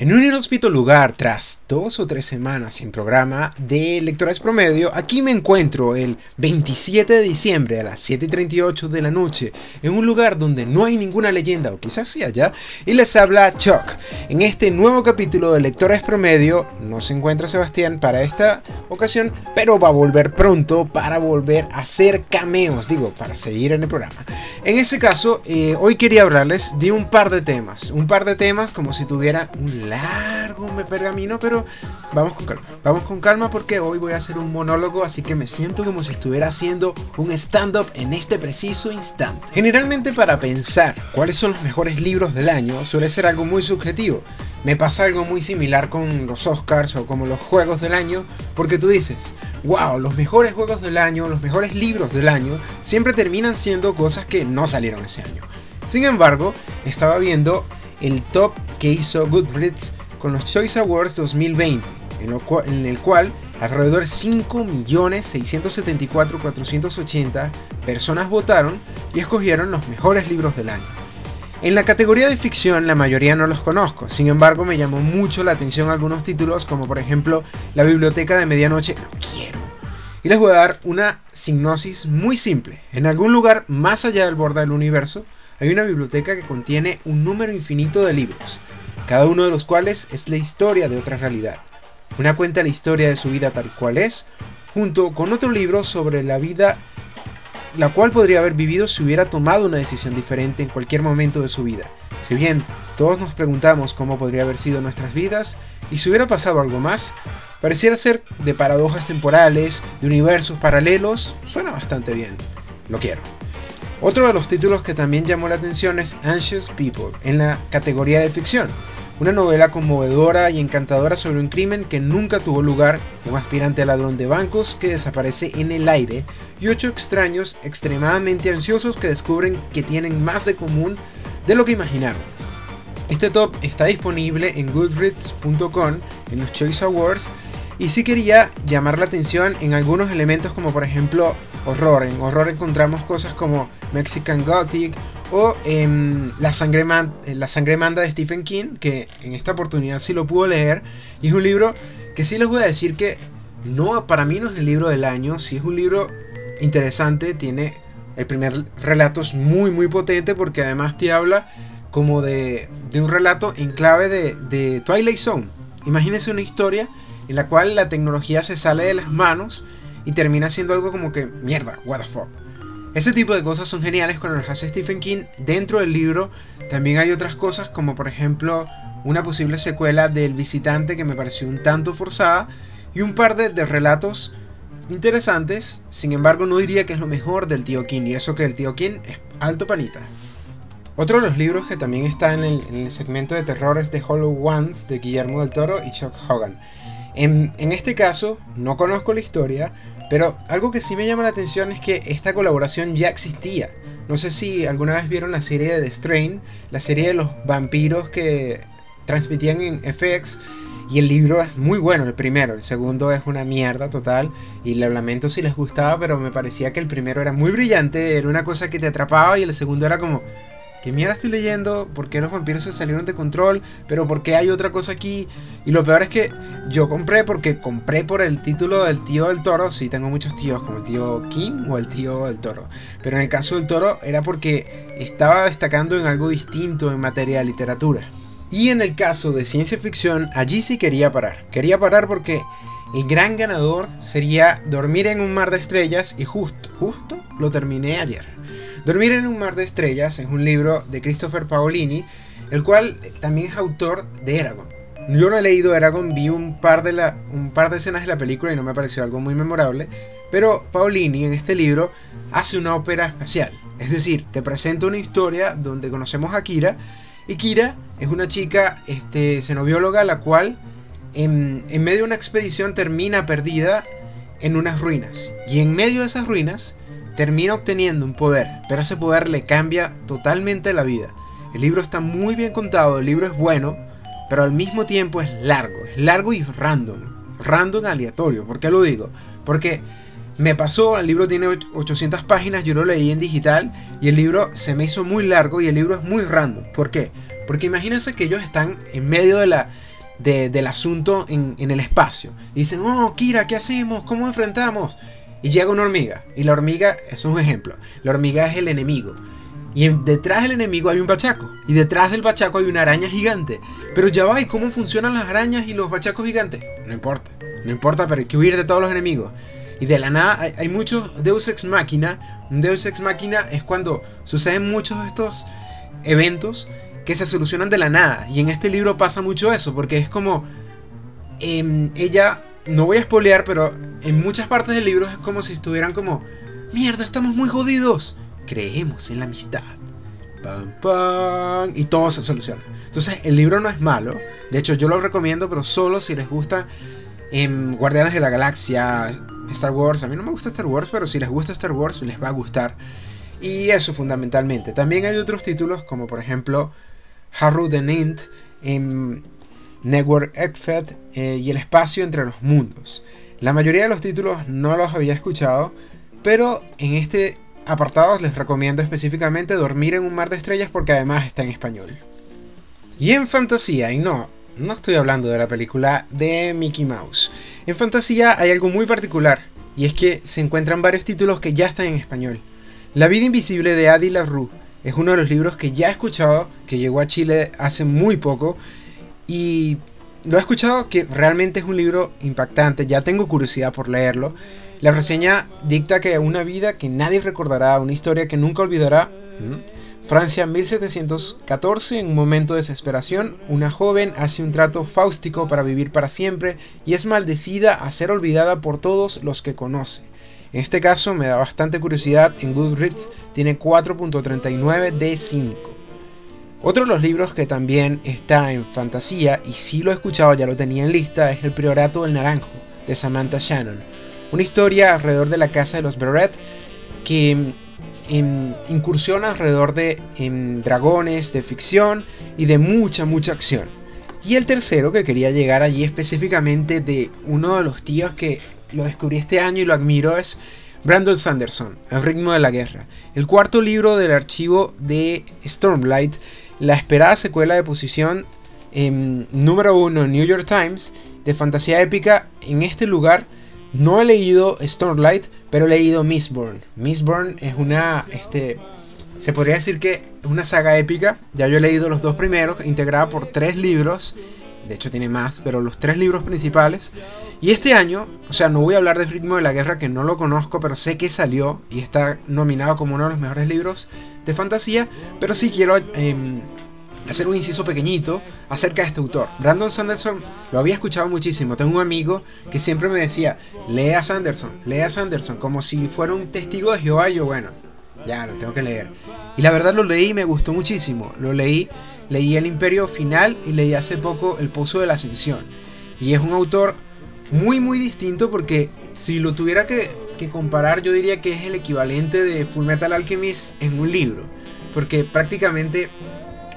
En un inhóspito lugar, tras dos o tres semanas sin programa de lectores promedio, aquí me encuentro el 27 de diciembre a las 7.38 de la noche, en un lugar donde no hay ninguna leyenda, o quizás sí haya, y les habla Chuck. En este nuevo capítulo de Lectores Promedio, no se encuentra Sebastián para esta ocasión, pero va a volver pronto para volver a hacer cameos, digo, para seguir en el programa. En ese caso, eh, hoy quería hablarles de un par de temas, un par de temas como si tuviera un largo me pergamino, pero vamos con calma. Vamos con calma porque hoy voy a hacer un monólogo, así que me siento como si estuviera haciendo un stand-up en este preciso instante. Generalmente para pensar cuáles son los mejores libros del año suele ser algo muy subjetivo. Me pasa algo muy similar con los Oscars o como los juegos del año, porque tú dices, wow, los mejores juegos del año, los mejores libros del año, siempre terminan siendo cosas que no salieron ese año. Sin embargo, estaba viendo el top que hizo Goodreads con los Choice Awards 2020, en, el cual alrededor de 5.674.480 personas votaron y escogieron los mejores libros del año. En la categoría de ficción la mayoría no los conozco, sin embargo me llamó mucho la atención algunos títulos como por ejemplo La Biblioteca de Medianoche, lo quiero. Y les voy a dar una sinopsis muy simple. En algún lugar más allá del borde del universo hay una biblioteca que contiene un número infinito de libros, cada uno de los cuales es la historia de otra realidad. Una cuenta la historia de su vida tal cual es, junto con otro libro sobre la vida la cual podría haber vivido si hubiera tomado una decisión diferente en cualquier momento de su vida. Si bien todos nos preguntamos cómo podría haber sido nuestras vidas y si hubiera pasado algo más, pareciera ser de paradojas temporales, de universos paralelos, suena bastante bien. Lo quiero. Otro de los títulos que también llamó la atención es Anxious People, en la categoría de ficción. Una novela conmovedora y encantadora sobre un crimen que nunca tuvo lugar, un aspirante ladrón de bancos que desaparece en el aire y ocho extraños extremadamente ansiosos que descubren que tienen más de común de lo que imaginaron. Este top está disponible en goodreads.com en los Choice Awards y sí quería llamar la atención en algunos elementos como por ejemplo horror. En horror encontramos cosas como Mexican Gothic o em, la, sangre la sangre manda de Stephen King, que en esta oportunidad sí lo pude leer. Y es un libro que sí les voy a decir que no, para mí no es el libro del año, sí es un libro interesante, tiene el primer relato es muy muy potente porque además te habla como de, de un relato en clave de, de Twilight Zone. Imagínense una historia en la cual la tecnología se sale de las manos y termina siendo algo como que, mierda, what the fuck. Ese tipo de cosas son geniales cuando las hace Stephen King. Dentro del libro también hay otras cosas como por ejemplo una posible secuela del visitante que me pareció un tanto forzada y un par de, relatos interesantes. Sin embargo no diría que es lo mejor del tío King y eso que el tío King es alto panita. Otro de los libros que también está en el, en el segmento de terrores de Hollow Ones de Guillermo del Toro y Chuck Hogan. En, este caso, no conozco la historia, pero algo que sí me llama la atención es que esta colaboración ya existía. No sé si alguna vez vieron la serie de The Strain, la serie de los vampiros que transmitían en FX. Y el libro es muy bueno, el primero. El segundo es una mierda total. Y lo lamento si les gustaba, pero me parecía que el primero era muy brillante. Era una cosa que te atrapaba. Y el segundo era como, ¿Qué mierda estoy leyendo? ¿Por qué los vampiros se salieron de control? ¿Pero por qué hay otra cosa aquí? Y lo peor es que yo compré porque compré por el título del tío del toro. Sí, tengo muchos tíos, como el tío King o el tío del toro. Pero en el caso del toro era porque estaba destacando en algo distinto en materia de literatura. Y en el caso de ciencia ficción, allí sí quería parar. Quería parar porque el gran ganador sería Dormir en un mar de estrellas y justo, justo lo terminé ayer. Dormir en un mar de estrellas es un libro de Christopher Paolini, el cual también es autor de Eragon. Yo no he leído Eragon, vi un par, de escenas de la película y no me pareció algo muy memorable, pero Paolini en este libro hace una ópera espacial. Es decir, te presenta una historia donde conocemos a Kira, y Kira es una chica este, xenobióloga la cual en medio de una expedición termina perdida en unas ruinas. Y en medio de esas ruinas termina obteniendo un poder, pero ese poder le cambia totalmente la vida. El libro está muy bien contado, el libro es bueno, pero al mismo tiempo es largo, es largo y random, random aleatorio. ¿Por qué lo digo? Porque Me pasó, el libro tiene 800 páginas, yo lo leí en digital y el libro se me hizo muy largo y el libro es muy random. ¿Por qué? Porque imagínense que ellos están en medio de la, del asunto en, el espacio. Y dicen, oh, Kira, ¿qué hacemos? ¿Cómo enfrentamos? Y llega una hormiga. Y la hormiga, es un ejemplo, la hormiga es el enemigo. Y detrás del enemigo hay un bachaco. Y detrás del bachaco hay una araña gigante. Pero ya va, ¿y cómo funcionan las arañas y los bachacos gigantes? No importa, no importa, pero hay que huir de todos los enemigos. Y de la nada hay, muchos Deus Ex Máquina. Un Deus Ex Máquina es cuando suceden muchos de estos eventos que se solucionan de la nada. Y en este libro pasa mucho eso, porque es como... Em, ella, no voy a spoilear, pero en muchas partes del libro es como si estuvieran como... Mierda, estamos muy jodidos. Creemos en la amistad. Pam, pam, y todo se soluciona. Entonces, el libro no es malo. De hecho, yo lo recomiendo, pero solo si les gusta en Guardianes de la Galaxia, Star Wars. A mí no me gusta Star Wars, pero si les gusta Star Wars, les va a gustar. Y eso fundamentalmente. También hay otros títulos como por ejemplo Harrow the Nint, en Network Ekfed eh, y El espacio entre los mundos. La mayoría de los títulos no los había escuchado, pero en este apartado les recomiendo específicamente Dormir en un mar de estrellas porque además está en español. Y en fantasía, y no, no estoy hablando de la película de Mickey Mouse. En fantasía hay algo muy particular, y es que se encuentran varios títulos que ya están en español. La vida invisible de Adi LaRue es uno de los libros que ya he escuchado, que llegó a Chile hace muy poco, y lo he escuchado que realmente es un libro impactante, ya tengo curiosidad por leerlo. La reseña dicta que una vida que nadie recordará, una historia que nunca olvidará, Francia 1714, en un momento de desesperación, una joven hace un trato fáustico para vivir para siempre y es maldecida a ser olvidada por todos los que conoce. En este caso me da bastante curiosidad, en Goodreads tiene 4.39 de 5. Otro de los libros que también está en fantasía, y si lo he escuchado, ya lo tenía en lista, es El Priorato del Naranjo, de Samantha Shannon. Una historia alrededor de la casa de los Beret que incursiona alrededor de dragones, de ficción y de mucha, mucha acción. Y el tercero que quería llegar allí específicamente de uno de los tíos que lo descubrí este año y lo admiro es Brandon Sanderson, El ritmo de la guerra. El cuarto libro del archivo de Stormlight, la esperada secuela de posición número uno en New York Times de fantasía épica en este lugar no he leído Stormlight, pero he leído Mistborn. Mistborn es una, este, se podría decir que es una saga épica. Ya yo he leído los dos primeros, integrada por tres libros. De hecho tiene más, pero los tres libros principales. Y este año, o sea, no voy a hablar de Ritmo de la Guerra, que no lo conozco, pero sé que salió y está nominado como uno de los mejores libros de fantasía. Pero sí quiero em, hacer un inciso pequeñito acerca de este autor. Brandon Sanderson lo había escuchado muchísimo. Tengo un amigo que siempre me decía, lea Sanderson, lea Sanderson, como si fuera un testigo de Jehová. Y yo, bueno, ya lo tengo que leer. Y la verdad lo leí y me gustó muchísimo. Lo leí, leí El Imperio Final y leí hace poco El Pozo de la Ascensión. Y es un autor muy, muy distinto porque si lo tuviera que, comparar, yo diría que es el equivalente de Full Metal Alchemist en un libro. Porque prácticamente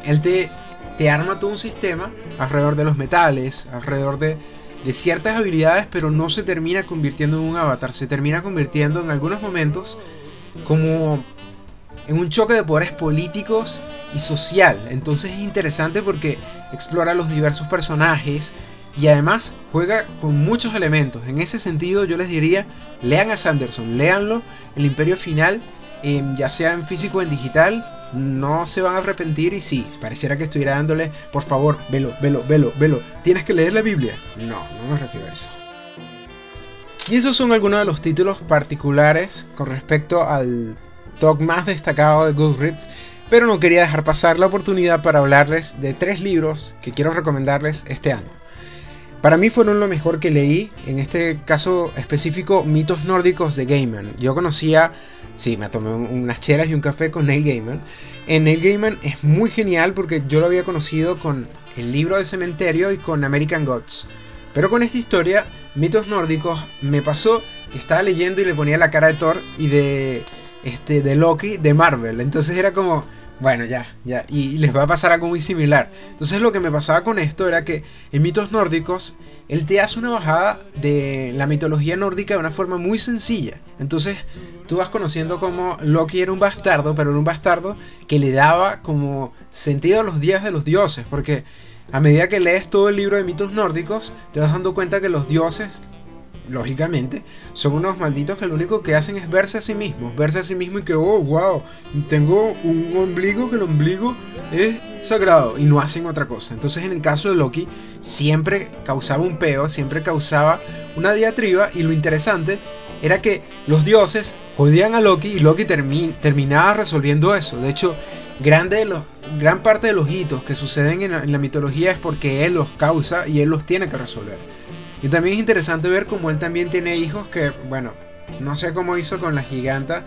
él te, arma todo un sistema alrededor de los metales, alrededor de, de ciertas habilidades, pero no se termina convirtiendo en un avatar, se termina convirtiendo en algunos momentos como en un choque de poderes políticos y social. Entonces es interesante porque explora los diversos personajes y además juega con muchos elementos. En ese sentido yo les diría, lean a Sanderson, leanlo, el Imperio Final, em, ya sea en físico o en digital, no se van a arrepentir y sí, pareciera que estuviera dándole, por favor, velo, velo, velo, velo, tienes que leer la Biblia. No, no me refiero a eso. Y esos son algunos de los títulos particulares con respecto al talk más destacado de Goodreads, pero no quería dejar pasar la oportunidad para hablarles de tres libros que quiero recomendarles este año. Para mí fueron lo mejor que leí, en este caso específico, mitos nórdicos de Gaiman. Yo conocía Sí, me tomé unas chelas y un café con Neil Gaiman. En Neil Gaiman es muy genial porque yo lo había conocido con el libro de cementerio y con American Gods. Pero con esta historia, mitos nórdicos, me pasó que estaba leyendo y le ponía la cara de Thor y de, este, de Loki de Marvel. Entonces era como, Bueno, ya, ya. Y les va a pasar algo muy similar. Entonces lo que me pasaba con esto era que en mitos nórdicos, él te hace una bajada de la mitología nórdica de una forma muy sencilla. Entonces tú vas conociendo como Loki era un bastardo, pero era un bastardo que le daba como sentido a los días de los dioses. Porque a medida que lees todo el libro de mitos nórdicos, te vas dando cuenta que los dioses, lógicamente, son unos malditos que lo único que hacen es verse a sí mismos, verse a sí mismos y que, oh, wow, tengo un ombligo que el ombligo es sagrado y no hacen otra cosa. Entonces en el caso de Loki, siempre causaba un peo, siempre causaba una diatriba y lo interesante era que los dioses jodían a Loki y Loki terminaba resolviendo eso. De hecho, grande de los, gran parte de los hitos que suceden en la mitología es porque él los causa y él los tiene que resolver. Y también es interesante ver cómo él también tiene hijos que, bueno, no sé cómo hizo con la giganta.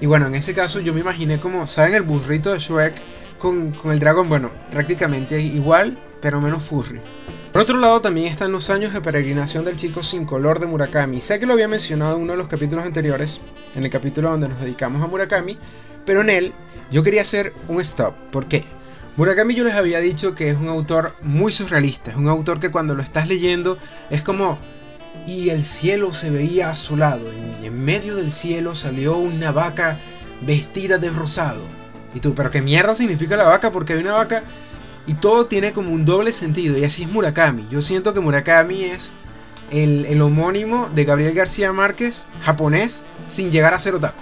Y bueno, en ese caso yo me imaginé como, ¿saben el burrito de Shrek con, el dragón? Bueno, prácticamente igual, pero menos furry. Por otro lado, también están los años de peregrinación del chico sin color de Murakami. Sé que lo había mencionado en uno de los capítulos anteriores, en el capítulo donde nos dedicamos a Murakami, pero en él yo quería hacer un stop. ¿Por qué? Murakami yo les había dicho que es un autor muy surrealista, es un autor que cuando lo estás leyendo es como y el cielo se veía azulado y en medio del cielo salió una vaca vestida de rosado. Y tú, pero qué mierda significa la vaca porque hay una vaca y todo tiene como un doble sentido y así es Murakami. Yo siento que Murakami es el, el homónimo de Gabriel García Márquez japonés sin llegar a ser otaku.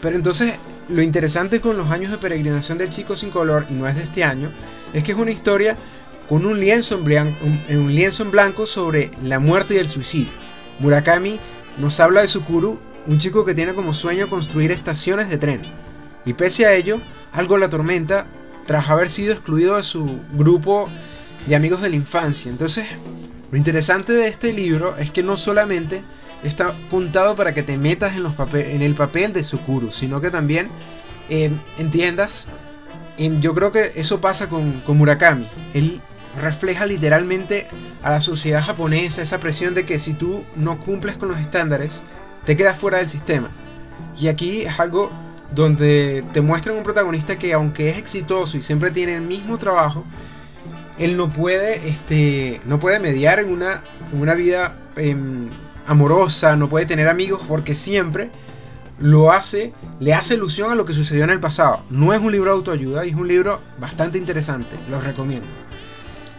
Pero entonces lo interesante con los años de peregrinación del chico sin color, y no es de este año, es que es una historia con un lienzo en blanco, un, lienzo en blanco sobre la muerte y el suicidio. Murakami nos habla de Sukuru, un chico que tiene como sueño construir estaciones de tren. Y pese a ello, algo la atormenta tras haber sido excluido de su grupo de amigos de la infancia. Entonces, lo interesante de este libro es que no solamente está apuntado para que te metas en, los en el papel de Sukuru, sino que también em, entiendas. Em, yo creo que eso pasa con, con Murakami. Él refleja literalmente a la sociedad japonesa esa presión de que si tú no cumples con los estándares, te quedas fuera del sistema. Y aquí es algo donde te muestran un protagonista que aunque es exitoso y siempre tiene el mismo trabajo, él no puede, este, no puede mediar en una, una vida em, amorosa, no puede tener amigos porque siempre lo hace, le hace ilusión a lo que sucedió en el pasado. No es un libro de autoayuda y es un libro bastante interesante, lo recomiendo.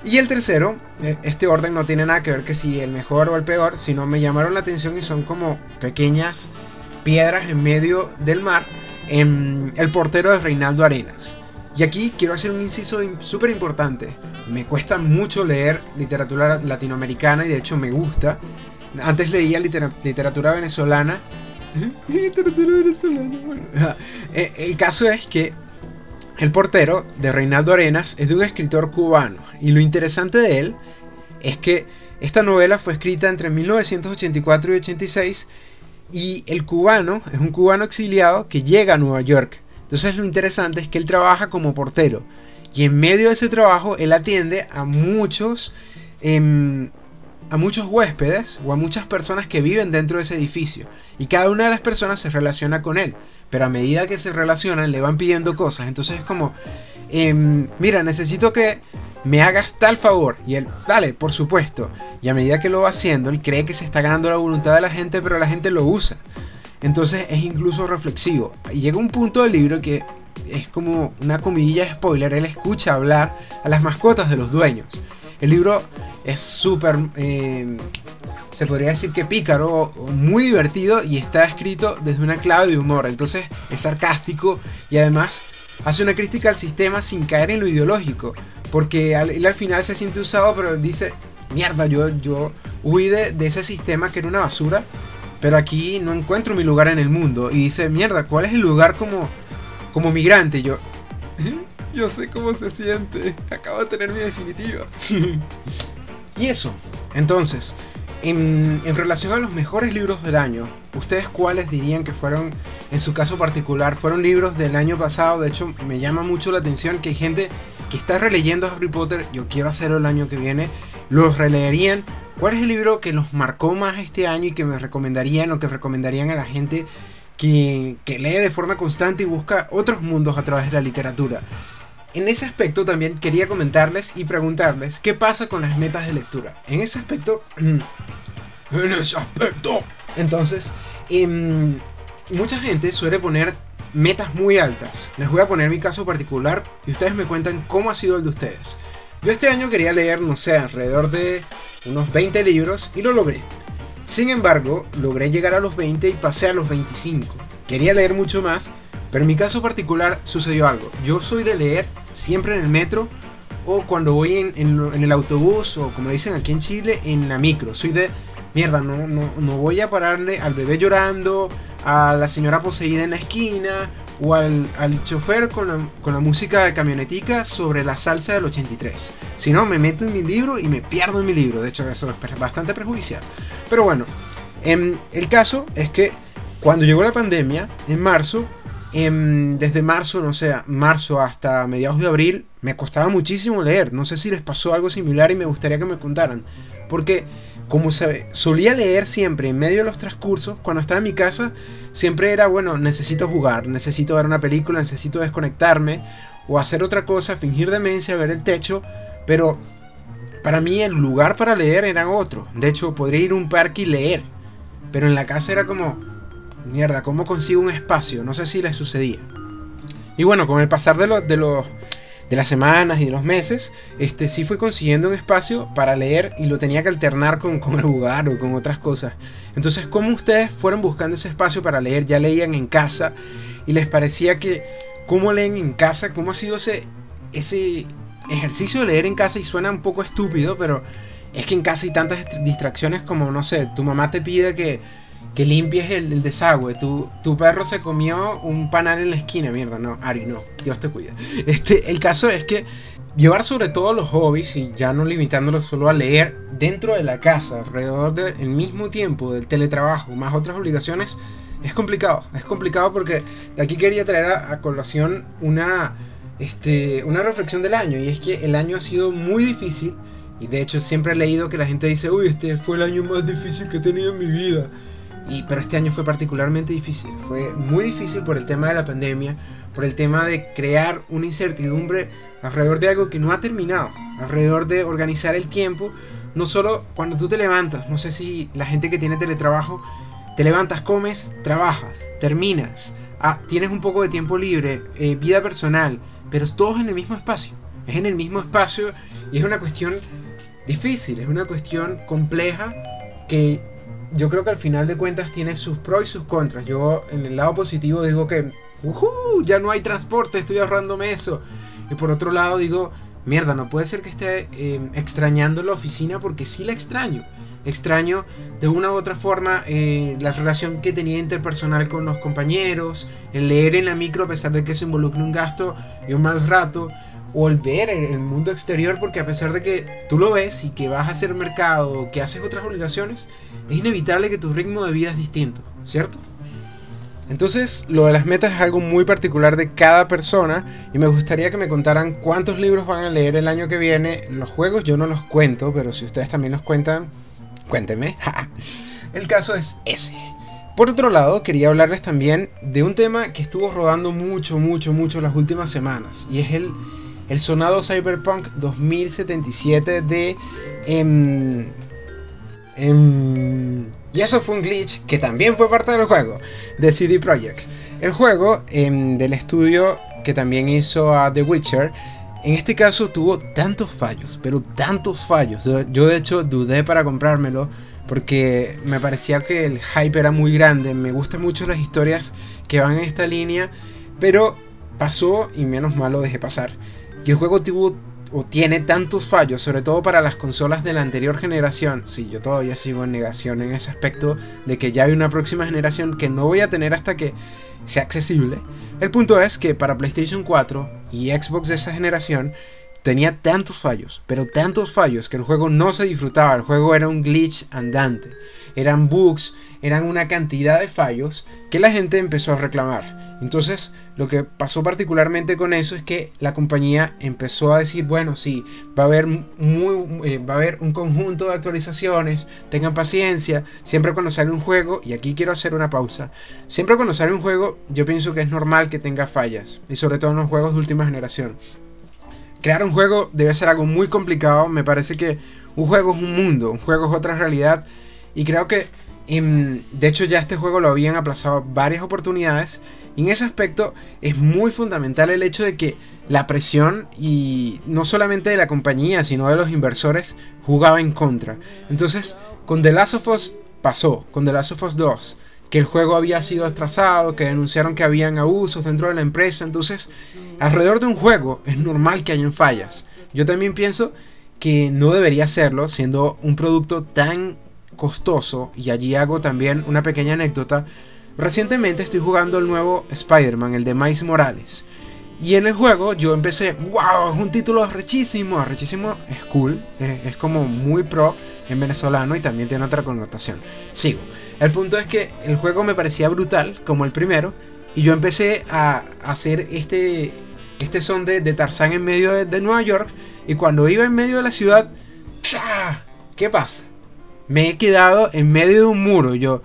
Y el tercero, e, este orden no tiene nada que ver que si el mejor o el peor, sino me llamaron la atención y son como pequeñas piedras en medio del mar en El portero de Reinaldo Arenas. Y aquí quiero hacer un inciso súper importante. Me cuesta mucho leer literatura latinoamericana y de hecho me gusta. Antes leía literatura venezolana. literatura venezolana, eh, El caso es que El portero de Reinaldo Arenas es de un escritor cubano. Y lo interesante de él es que esta novela fue escrita entre 1984 y 86 y el cubano es un cubano exiliado que llega a Nueva York. Entonces lo interesante es que él trabaja como portero y en medio de ese trabajo él atiende a muchos em, a muchos huéspedes o a muchas personas que viven dentro de ese edificio y cada una de las personas se relaciona con él pero a medida que se relacionan le van pidiendo cosas entonces es como em, mira necesito que me hagas tal favor. Y él, dale, por supuesto. Y a medida que lo va haciendo, él cree que se está ganando la voluntad de la gente, pero la gente lo usa. Entonces es incluso reflexivo. Y llega un punto del libro que es como una comidilla de spoiler. Él escucha hablar a las mascotas de los dueños. El libro es súper, eh, se podría decir que pícaro, muy divertido y está escrito desde una clave de humor. Entonces es sarcástico y además hace una crítica al sistema sin caer en lo ideológico. Porque él al final se siente usado, pero dice, mierda, yo, yo huí de, ese sistema que era una basura, pero aquí no encuentro mi lugar en el mundo. Y dice, mierda, ¿cuál es el lugar como, como migrante? yo, yo sé cómo se siente, acabo de tener mi definitiva. y eso, entonces, en, relación a los mejores libros del año, ¿ustedes cuáles dirían que fueron, en su caso particular, fueron libros del año pasado? De hecho, me llama mucho la atención que hay gente que está releyendo Harry Potter, yo quiero hacerlo el año que viene, los releerían. ¿Cuál es el libro que los marcó más este año y que me recomendarían o que recomendarían a la gente que, que lee de forma constante y busca otros mundos a través de la literatura. En ese aspecto también quería comentarles y preguntarles qué pasa con las metas de lectura. En ese aspecto... en ese aspecto. Entonces, em, mucha gente suele poner metas muy altas. Les voy a poner mi caso particular y ustedes me cuentan cómo ha sido el de ustedes. Yo este año quería leer, no sé, alrededor de unos 20 libros y lo logré. Sin embargo, logré llegar a los 20 y pasé a los 25. Quería leer mucho más, pero en mi caso particular sucedió algo. Yo soy de leer siempre en el metro o cuando voy en, el autobús o como le dicen aquí en Chile, en la micro. Soy de mierda, no, no, no voy a pararle al bebé llorando, a la señora poseída en la esquina o al, al chofer con la, con la, música de camionetica sobre la salsa del 83. Si no, me meto en mi libro y me pierdo en mi libro. De hecho, eso es bastante perjudicial. Pero bueno, em, el caso es que cuando llegó la pandemia, en marzo, em, desde marzo, no sé, marzo hasta mediados de abril, me costaba muchísimo leer. No sé si les pasó algo similar y me gustaría que me contaran. Porque como se, solía leer siempre en medio de los transcursos, cuando estaba en mi casa, siempre era, bueno, necesito jugar, necesito ver una película, necesito desconectarme o hacer otra cosa, fingir demencia, ver el techo, pero para mí el lugar para leer era otro. De hecho, podría ir a un parque y leer, pero en la casa era como, mierda, ¿cómo consigo un espacio? No sé si le sucedía. Y bueno, con el pasar de, de los de las semanas y de los meses, este, sí fui consiguiendo un espacio para leer y lo tenía que alternar con, con el jugar o con otras cosas. Entonces, ¿cómo ustedes fueron buscando ese espacio para leer? ¿Ya leían en casa? ¿Y les parecía que cómo leen en casa? ¿Cómo ha sido ese, ese ejercicio de leer en casa? Y suena un poco estúpido, pero es que en casa hay tantas distracciones como, no sé, tu mamá te pide que que limpies el, desagüe. Tu, tu, perro se comió un panal en la esquina, mierda, no, Ari, no, Dios te cuida. Este, el caso es que llevar sobre todo los hobbies y ya no limitándolos solo a leer dentro de la casa, alrededor del mismo tiempo del teletrabajo, más otras obligaciones, es complicado. Es complicado porque de aquí quería traer a, colación una, este, una reflexión del año y es que el año ha sido muy difícil. Y de hecho siempre he leído que la gente dice, uy, este fue el año más difícil que he tenido en mi vida. Y, pero este año fue particularmente difícil. Fue muy difícil por el tema de la pandemia, por el tema de crear una incertidumbre alrededor de algo que no ha terminado, alrededor de organizar el tiempo, no solo cuando tú te levantas, no sé si la gente que tiene teletrabajo, te levantas, comes, trabajas, terminas, ah, tienes un poco de tiempo libre, eh, vida personal, pero todos en el mismo espacio. Es en el mismo espacio y es una cuestión difícil, es una cuestión compleja que yo creo que al final de cuentas tiene sus pros y sus contras. Yo en el lado positivo digo que, ya no hay transporte, estoy ahorrándome eso. Y por otro lado digo, mierda, no puede ser que esté eh, extrañando la oficina porque sí la extraño. Extraño de una u otra forma eh, la relación que tenía interpersonal con los compañeros, el leer en la micro a pesar de que eso involucra un gasto y un mal rato o el mundo exterior, porque a pesar de que tú lo ves y que vas a hacer mercado que haces otras obligaciones, es inevitable que tu ritmo de vida es distinto, ¿cierto? Entonces, lo de las metas es algo muy particular de cada persona y me gustaría que me contaran cuántos libros van a leer el año que viene. Los juegos yo no los cuento, pero si ustedes también los cuentan, cuéntenme. el caso es ese. Por otro lado, quería hablarles también de un tema que estuvo rodando mucho, mucho, mucho las últimas semanas y es el el sonado Cyberpunk 2077 de... Em, em, y eso fue un glitch que también fue parte del juego, de CD Projekt. El juego em, del estudio que también hizo a The Witcher, en este caso tuvo tantos fallos, pero tantos fallos. Yo, de hecho dudé para comprármelo porque me parecía que el hype era muy grande. Me gustan mucho las historias que van en esta línea, pero pasó y menos mal lo dejé pasar. Y el juego tuvo o tiene tantos fallos, sobre todo para las consolas de la anterior generación. Sí, yo todavía sigo en negación en ese aspecto de que ya hay una próxima generación que no voy a tener hasta que sea accesible. El punto es que para PlayStation 4 y Xbox de esa generación tenía tantos fallos, pero tantos fallos que el juego no se disfrutaba, el juego era un glitch andante, eran bugs, eran una cantidad de fallos que la gente empezó a reclamar. Entonces, lo que pasó particularmente con eso es que la compañía empezó a decir, bueno, sí, va a haber muy, eh, va a haber un conjunto de actualizaciones, tengan paciencia, siempre cuando sale un juego, y aquí quiero hacer una pausa, siempre cuando sale un juego, yo pienso que es normal que tenga fallas, y sobre todo en los juegos de última generación. Crear un juego debe ser algo muy complicado. Me parece que un juego es un mundo, un juego es otra realidad. Y creo que, em, de hecho, ya este juego lo habían aplazado varias oportunidades. Y en ese aspecto es muy fundamental el hecho de que la presión, y no solamente de la compañía, sino de los inversores, jugaba en contra. Entonces, con The Last of Us pasó, con The Last of Us 2 que el juego había sido atrasado, que denunciaron que habían abusos dentro de la empresa. Entonces, alrededor de un juego es normal que hayan fallas. Yo también pienso que no debería serlo, siendo un producto tan costoso. Y allí hago también una pequeña anécdota. Recientemente estoy jugando el nuevo Spider-Man, el de Miles Morales. Y en el juego yo empecé, wow, es un título rechísimo, rechísimo, es cool, es, como muy pro en venezolano y también tiene otra connotación. Sigo. El punto es que el juego me parecía brutal, como el primero, y yo empecé a hacer este, este son de, Tarzán en medio de, Nueva York, y cuando iba en medio de la ciudad, ¿qué pasa? Me he quedado en medio de un muro, yo...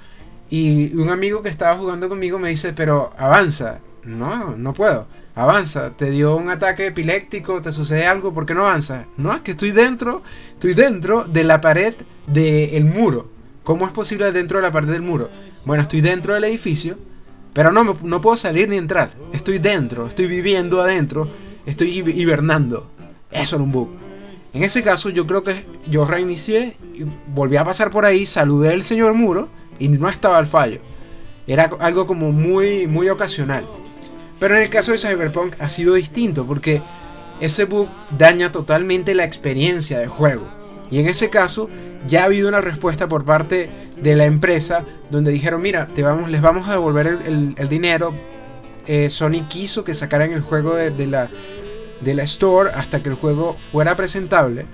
Y un amigo que estaba jugando conmigo me dice, pero avanza. No, no puedo avanza, te dio un ataque epiléptico, te sucede algo, ¿por qué no avanza? No, es que estoy dentro, estoy dentro de la pared del muro. ¿Cómo es posible dentro de la pared del muro? Bueno, estoy dentro del edificio, pero no, no puedo salir ni entrar. Estoy dentro, estoy viviendo adentro, estoy hibernando. Eso era un bug. En ese caso yo creo que yo reinicié, y volví a pasar por ahí, saludé al señor muro y no estaba el fallo. Era algo como muy, muy ocasional. Pero en el caso de Cyberpunk ha sido distinto porque ese bug daña totalmente la experiencia de juego. Y en ese caso ya ha habido una respuesta por parte de la empresa donde dijeron, mira, te vamos, les vamos a devolver el, dinero. Eh, Sony quiso que sacaran el juego de, la, de la store hasta que el juego fuera presentable.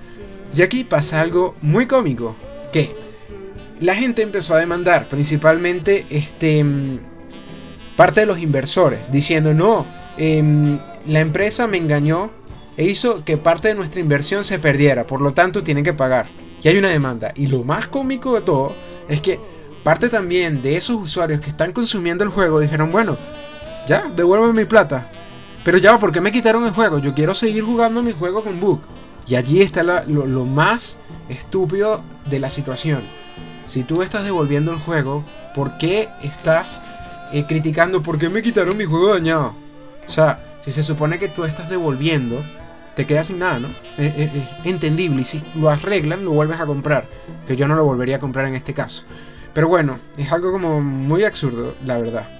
Y aquí pasa algo muy cómico, que la gente empezó a demandar, principalmente este parte de los inversores, diciendo, no, em, la empresa me engañó e hizo que parte de nuestra inversión se perdiera, por lo tanto tienen que pagar. Y hay una demanda. Y lo más cómico de todo es que parte también de esos usuarios que están consumiendo el juego dijeron, bueno, ya, devuélveme mi plata. Pero ya, ¿por qué me quitaron el juego? Yo quiero seguir jugando mi juego con bug. Y allí está lo, más estúpido de la situación. Si tú estás devolviendo el juego, ¿por qué estás eh, criticando por qué me quitaron mi juego dañado. O sea, si se supone que tú estás devolviendo, te quedas sin nada, ¿no? Es, entendible. Y si lo arreglan, lo vuelves a comprar. Que yo no lo volvería a comprar en este caso. Pero bueno, es algo como muy absurdo, la verdad.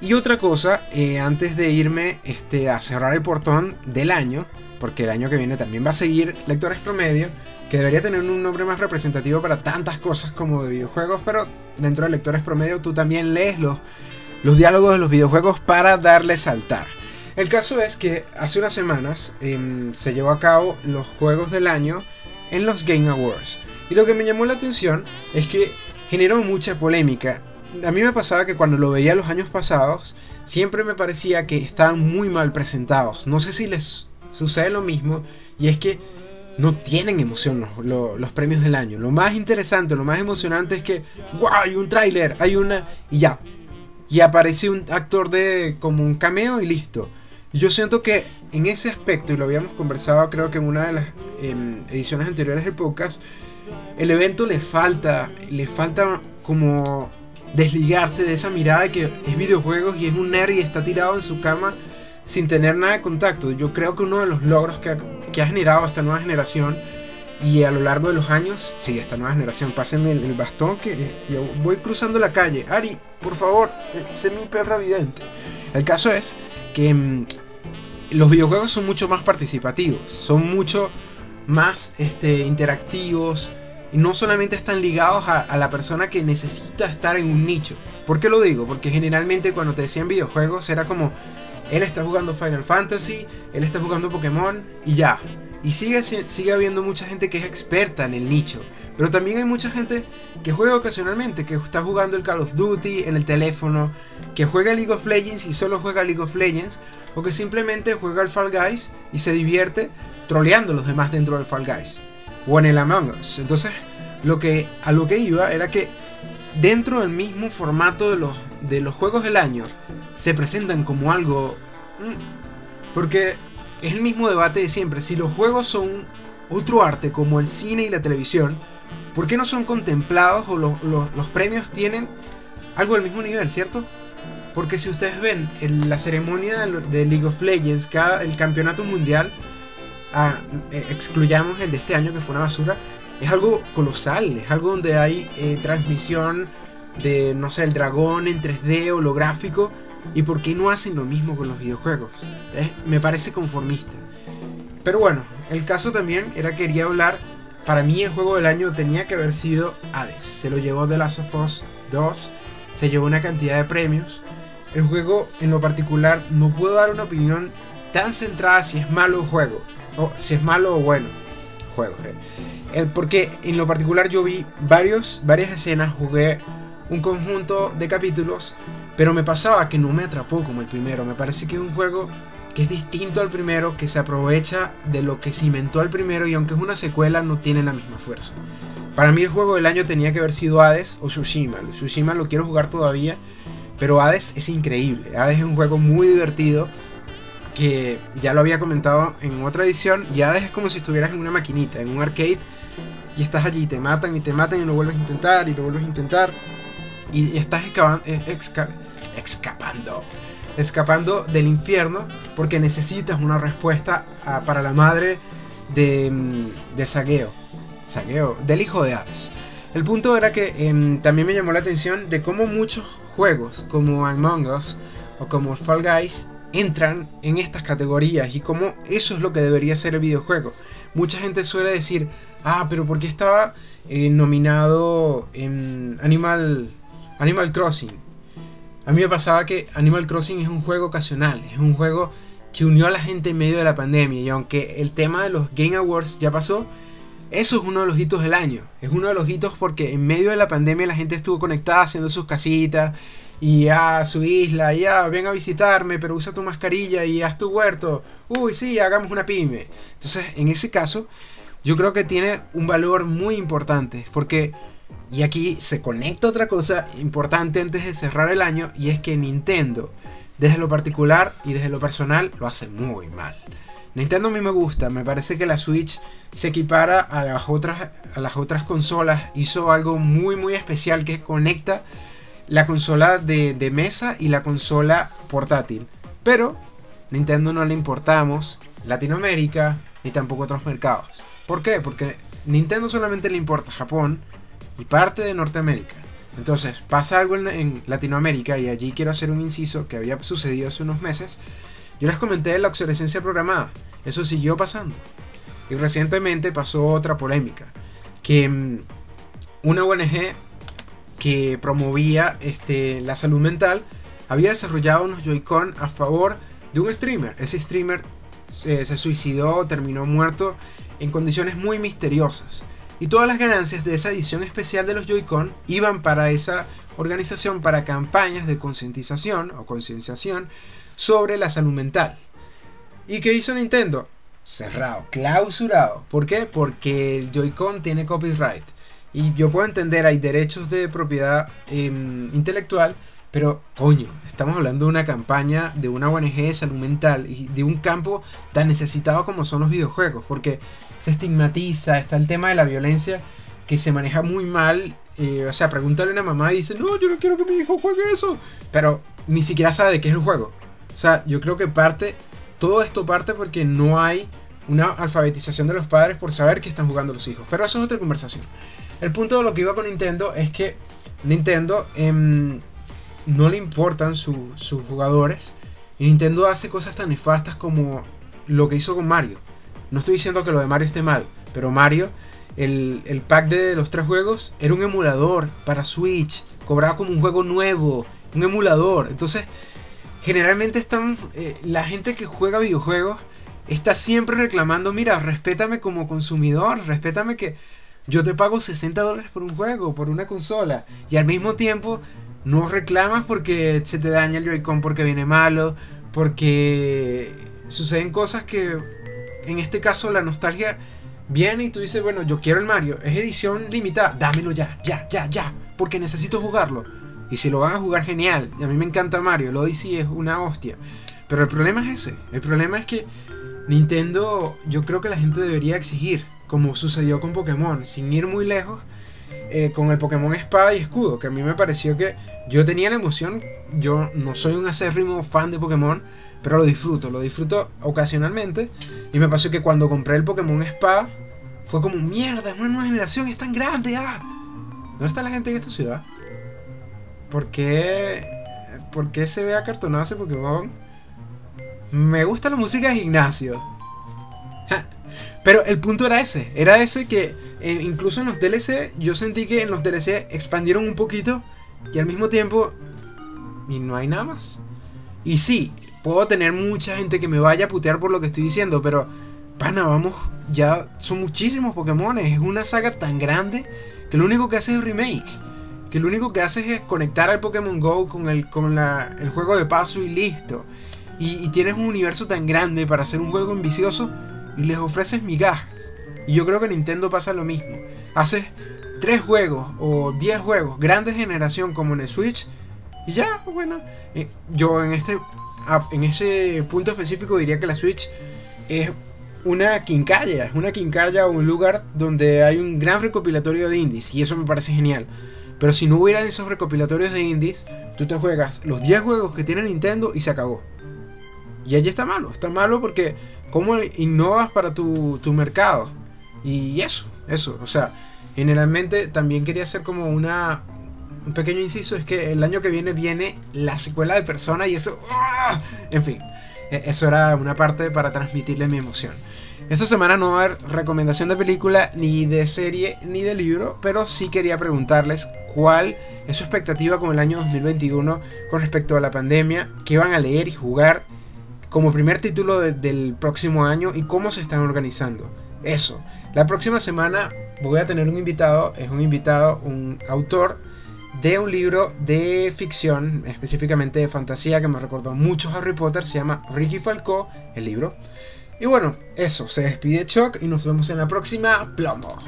Y otra cosa, eh, antes de irme este, a cerrar el portón del año, porque el año que viene también va a seguir Lectores Promedio, que debería tener un nombre más representativo para tantas cosas como de videojuegos, pero dentro de lectores promedio tú también lees los, los diálogos de los videojuegos para darle saltar. El caso es que hace unas semanas em, se llevó a cabo los juegos del año en los Game Awards. Y lo que me llamó la atención es que generó mucha polémica. A mí me pasaba que cuando lo veía los años pasados, siempre me parecía que estaban muy mal presentados. No sé si les sucede lo mismo, y es que no tienen emoción los, premios del año. Lo más interesante, lo más emocionante es que, wow, hay un tráiler, hay una... y ya. Y aparece un actor de como un cameo y listo. Yo siento que en ese aspecto, y lo habíamos conversado creo que en una de las em, ediciones anteriores del podcast, el evento le falta, le falta como desligarse de esa mirada que es videojuegos y es un nerd y está tirado en su cama sin tener nada de contacto. Yo creo que uno de los logros que ha, generado esta nueva generación y a lo largo de los años, sí, esta nueva generación, pásenme el, bastón que eh, voy cruzando la calle. Ari, por favor, eh, sé mi perra evidente. El caso es que mm, los videojuegos son mucho más participativos, son mucho más este, interactivos no solamente están ligados a, la persona que necesita estar en un nicho. ¿Por qué lo digo? Porque generalmente cuando te decían videojuegos era como Él está jugando Final Fantasy, él está jugando Pokémon y ya. Y sigue, sigue habiendo mucha gente que es experta en el nicho. Pero también hay mucha gente que juega ocasionalmente, que está jugando el Call of Duty en el teléfono, que juega League of Legends y solo juega League of Legends, o que simplemente juega el Fall Guys y se divierte troleando a los demás dentro del Fall Guys. O en el Among Us. Entonces, lo que, a lo que iba era que dentro del mismo formato de los, de los juegos del año, se presentan como algo... Mm, porque es el mismo debate de siempre. Si los juegos son otro arte como el cine y la televisión, ¿por qué no son contemplados o los, premios tienen algo del mismo nivel, cierto? Porque si ustedes ven en la ceremonia de League of Legends, cada, el campeonato mundial, ah, eh, excluyamos el de este año que fue una basura, es algo colosal, es algo donde hay eh, transmisión de, no sé, el dragón en 3D holográfico ¿Y por qué no hacen lo mismo con los videojuegos? me parece conformista. Pero bueno, el caso también era que quería hablar. Para mí el juego del año tenía que haber sido Hades. Se lo llevó The Last of Us 2. Se llevó una cantidad de premios. El juego en lo particular no puedo dar una opinión tan centrada si es malo o juego. O si es malo o bueno. Juego. Eh. El, porque en lo particular yo vi varios, varias escenas, jugué un conjunto de capítulos pero me pasaba que no me atrapó como el primero. Me parece que es un juego que es distinto al primero, que se aprovecha de lo que se inventó al primero y aunque es una secuela no tiene la misma fuerza. Para mí el juego del año tenía que haber sido Hades o Tsushima. Tsushima lo quiero jugar todavía, pero Hades es increíble. Hades es un juego muy divertido que ya lo había comentado en otra edición y Hades es como si estuvieras en una maquinita, en un arcade y estás allí, te matan y te matan y lo vuelves a intentar y lo vuelves a intentar y estás excavando, eh, escapando. Escapando del infierno porque necesitas una respuesta para la madre de, mm, de Sagueo. Sagueo, del hijo de Aves. El punto era que em, también me llamó la atención de cómo muchos juegos como Among Us o como Fall Guys entran en estas categorías y cómo eso es lo que debería ser el videojuego. Mucha gente suele decir, ah, pero ¿por qué estaba eh, nominado en Animal, Animal Crossing? A mí me pasaba que Animal Crossing es un juego ocasional, es un juego que unió a la gente en medio de la pandemia y aunque el tema de los Game Awards ya pasó, eso es uno de los hitos del año. Es uno de los hitos porque en medio de la pandemia la gente estuvo conectada haciendo sus casitas y a su isla, ya, ven a visitarme, pero usa tu mascarilla y haz tu huerto. Uy, sí, hagamos una pyme. Entonces, en ese caso, yo creo que tiene un valor muy importante porque y aquí se conecta otra cosa importante antes de cerrar el año y es que Nintendo, desde lo particular y desde lo personal, lo hace muy mal. Nintendo a mí me gusta, me parece que la Switch se equipara a las otras, a las otras consolas, hizo algo muy muy especial que conecta la consola de, mesa y la consola portátil. Pero Nintendo no le importamos Latinoamérica ni tampoco otros mercados. ¿Por qué? Porque Nintendo solamente le importa Japón, y parte de Norteamérica. Entonces pasa algo en, Latinoamérica y allí quiero hacer un inciso que había sucedido hace unos meses. Yo les comenté la obsolescencia programada. Eso siguió pasando. Y recientemente pasó otra polémica. Que mm, una ONG que promovía este, la salud mental había desarrollado unos Joy-Con a favor de un streamer. Ese streamer eh, se suicidó, terminó muerto en condiciones muy misteriosas. Y todas las ganancias de esa edición especial de los Joy-Con iban para esa organización para campañas de concientización o concienciación sobre la salud mental. ¿Y qué hizo Nintendo? Cerrado, clausurado. ¿Por qué? Porque el Joy-Con tiene copyright. Y yo puedo entender, hay derechos de propiedad em, intelectual, pero coño, estamos hablando de una campaña de una ONG de salud mental y de un campo tan necesitado como son los videojuegos. Porque se estigmatiza, está el tema de la violencia que se maneja muy mal. Eh, o sea, pregúntale a una mamá y dice, no, yo no quiero que mi hijo juegue eso. Pero ni siquiera sabe de qué es el juego. O sea, yo creo que parte, todo esto parte porque no hay una alfabetización de los padres por saber que están jugando los hijos. Pero eso es otra conversación. El punto de lo que iba con Nintendo es que Nintendo em, no le importan sus jugadores. Y Nintendo hace cosas tan nefastas como lo que hizo con Mario. No estoy diciendo que lo de Mario esté mal, pero Mario, el, pack de los tres juegos, era un emulador para Switch. Cobraba como un juego nuevo, un emulador. Entonces, generalmente están, eh, la gente que juega videojuegos está siempre reclamando, mira, respétame como consumidor, respétame que yo te pago 60 dólares por un juego, por una consola, y al mismo tiempo no reclamas porque se te daña el Joy-Con porque viene malo, porque suceden cosas que en este caso la nostalgia viene y tú dices, bueno, yo quiero el Mario, es edición limitada, dámelo ya, ya, ya, ya, porque necesito jugarlo. Y si lo van a jugar, genial. Y a mí me encanta Mario, el Odyssey es una hostia. Pero el problema es ese. El problema es que Nintendo, yo creo que la gente debería exigir, como sucedió con Pokémon, sin ir muy lejos, eh, con el Pokémon Espada y Escudo, que a mí me pareció que yo tenía la emoción, yo no soy un acérrimo fan de Pokémon, pero lo disfruto, lo disfruto ocasionalmente. Y me pasó que cuando compré el Pokémon Espada, fue como, mierda, es una nueva generación, es tan grande, ah. ¿Dónde está la gente en esta ciudad? ¿Por qué, ¿Por qué se ve acartonado ese Pokémon? Me gusta la música de Ignacio. Pero el punto era ese, era ese que eh, incluso en los DLC yo sentí que en los DLC expandieron un poquito y al mismo tiempo y no hay nada más. Y sí, puedo tener mucha gente que me vaya a putear por lo que estoy diciendo, pero pana, vamos, ya son muchísimos Pokémon, es una saga tan grande que lo único que hace es remake que lo único que haces es conectar al Pokémon Go con el, con la, el juego de paso y listo. Y, tienes un universo tan grande para hacer un juego ambicioso y les ofreces migajas. Y yo creo que Nintendo pasa lo mismo. Haces tres juegos o diez juegos, grande generación como en el Switch, y ya, bueno, eh, yo en este, en ese punto específico diría que la Switch es una quincalla, es una quincalla o un lugar donde hay un gran recopilatorio de indies, y eso me parece genial. Pero si no hubiera esos recopilatorios de indies, tú te juegas los 10 juegos que tiene Nintendo y se acabó. Y allí está malo, está malo porque cómo innovas para tu, mercado. Y eso, eso, o sea, generalmente también quería hacer como una, un pequeño inciso, es que el año que viene viene la secuela de Persona y eso, ¡ah! en fin, e, eso era una parte para transmitirle mi emoción. Esta semana no va a haber recomendación de película, ni de serie, ni de libro, pero sí quería preguntarles cuál es su expectativa con el año 2021 con respecto a la pandemia, qué van a leer y jugar como primer título del próximo año y cómo se están organizando. Eso, la próxima semana voy a tener un invitado, es un invitado, un autor de un libro de ficción, específicamente de fantasía, que me recordó mucho Harry Potter, se llama Ricky Falcó, el libro. Y bueno, eso, se despide Chuck y nos vemos en la próxima. Plomo.